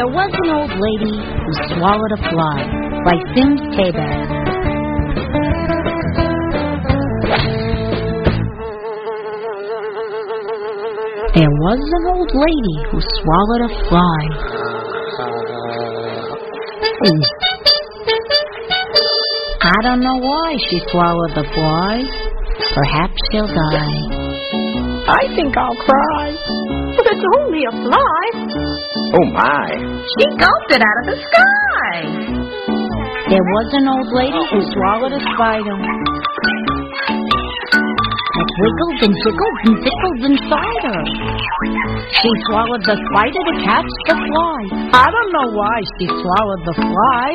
There was an old lady who swallowed a fly by Simms. There was an old lady who swallowed a fly. I don't know why she swallowed the fly. Perhaps she'll die. I think I'll cry. But it's only a fly. Oh my. She gulped it out of the sky. There was an old lady who swallowed a spider. It wiggled and jiggled and tickled inside her. She swallowed the spider to catch the fly. I don't know why she swallowed the fly.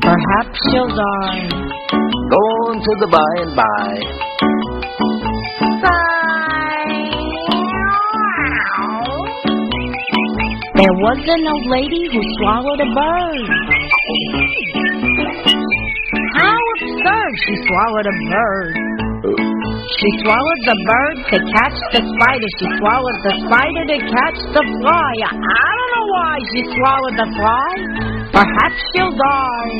Perhaps she'll die. Go on to the by and by. There was an old lady who swallowed a bird. How absurd! She swallowed a bird. She swallowed the bird to catch the spider. She swallowed the spider to catch the fly. I don't know why she swallowed the fly. Perhaps she'll die.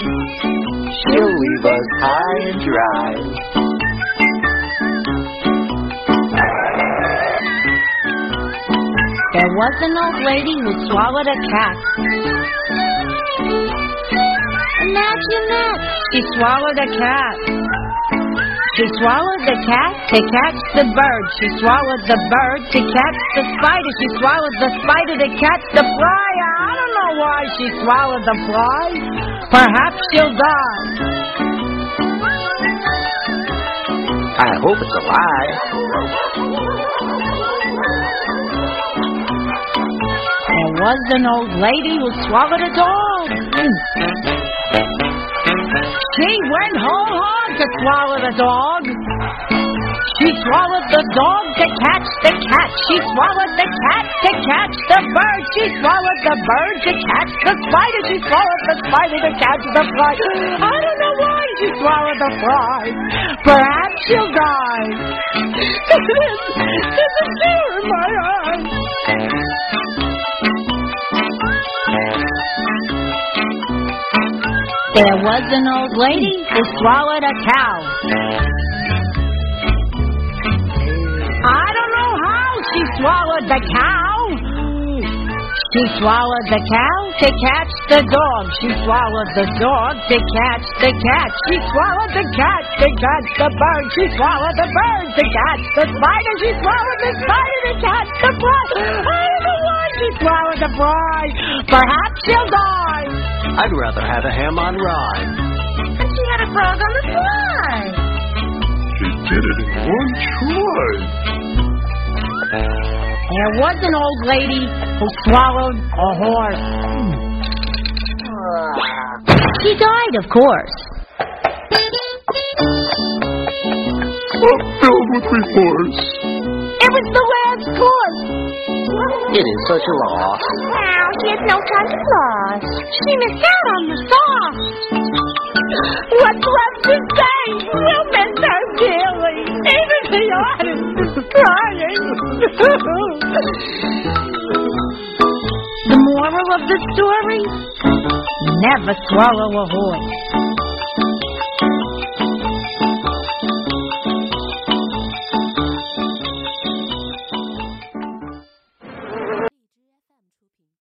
She'll leave us high and dry. There was an old lady who swallowed a cat. Imagine that. She swallowed a cat. She swallowed the cat to catch the bird. She swallowed the bird to catch the spider. She swallowed the spider to catch the fly. I don't know why she swallowed the fly. Perhaps she'll die. I hope it's a lie. Was an old lady who swallowed a dog. She went whole hog to swallow the dog. She swallowed the dog to catch the cat. She swallowed the cat to catch the bird. She swallowed the bird to catch the spider. She swallowed the spider to catch the fly. I don't know why she swallowed the fly. Perhaps she'll die. There's a tear in my eye. There was an old lady who swallowed a cow. I don't know how she swallowed the cow. She swallowed the cow to catch the dog. She swallowed the dog to catch the cat. She swallowed the cat to catch the bird. She swallowed the bird to catch the spider. She swallowed the spider to catch the fly. I don't know why she swallowed the fly. Perhaps she'll die. I'd rather have a ham on rye. And she had a frog on the fly. She did it in one try. There was an old lady who swallowed a horse. She died, of course. I'm filled with remorse. It was the last course. It is such a loss. Wow, she had no time to floss. She missed out on the sauce. What's left to say? We'll miss her dearly. Even the audience is crying. The moral of the story? Never swallow a horse.